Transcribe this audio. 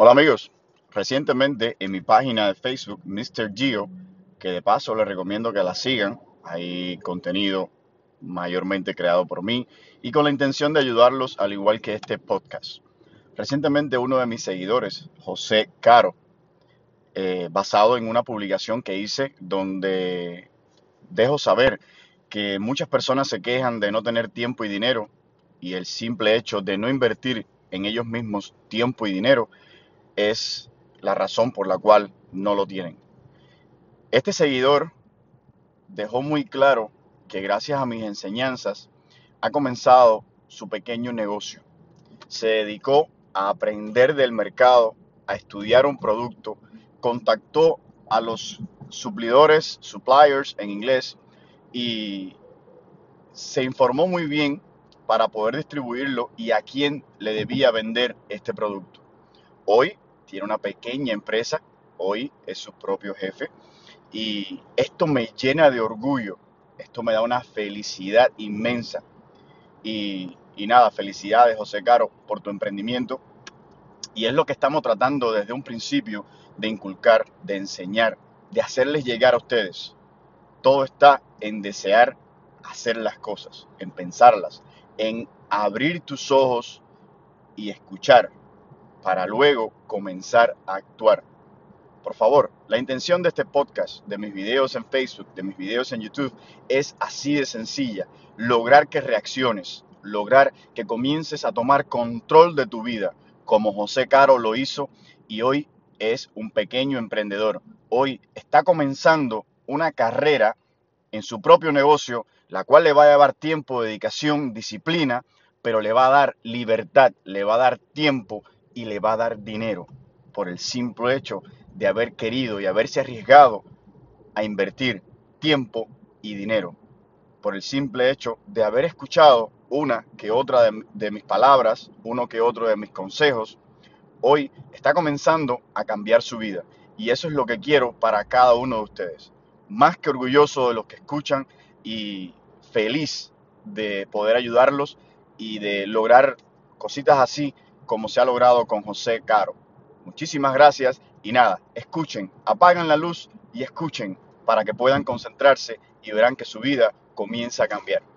Hola amigos, recientemente en mi página de Facebook, Mr. Gio, que de paso les recomiendo que la sigan, hay contenido mayormente creado por mí y con la intención de ayudarlos al igual que este podcast. Recientemente uno de mis seguidores, José Caro, eh, basado en una publicación que hice donde dejo saber que muchas personas se quejan de no tener tiempo y dinero y el simple hecho de no invertir en ellos mismos tiempo y dinero es la razón por la cual no lo tienen. Este seguidor dejó muy claro que gracias a mis enseñanzas ha comenzado su pequeño negocio. Se dedicó a aprender del mercado, a estudiar un producto, contactó a los suplidores, suppliers en inglés, y se informó muy bien para poder distribuirlo y a quién le debía vender este producto. Hoy tiene una pequeña empresa, hoy es su propio jefe y esto me llena de orgullo, esto me da una felicidad inmensa. Y, y nada, felicidades José Caro por tu emprendimiento. Y es lo que estamos tratando desde un principio de inculcar, de enseñar, de hacerles llegar a ustedes. Todo está en desear hacer las cosas, en pensarlas, en abrir tus ojos y escuchar para luego comenzar a actuar. Por favor, la intención de este podcast, de mis videos en Facebook, de mis videos en YouTube, es así de sencilla. Lograr que reacciones, lograr que comiences a tomar control de tu vida, como José Caro lo hizo y hoy es un pequeño emprendedor. Hoy está comenzando una carrera en su propio negocio, la cual le va a llevar tiempo, dedicación, disciplina, pero le va a dar libertad, le va a dar tiempo y le va a dar dinero por el simple hecho de haber querido y haberse arriesgado a invertir tiempo y dinero. Por el simple hecho de haber escuchado una que otra de, de mis palabras, uno que otro de mis consejos, hoy está comenzando a cambiar su vida. Y eso es lo que quiero para cada uno de ustedes. Más que orgulloso de los que escuchan y feliz de poder ayudarlos y de lograr cositas así como se ha logrado con José Caro. Muchísimas gracias y nada, escuchen, apagan la luz y escuchen para que puedan concentrarse y verán que su vida comienza a cambiar.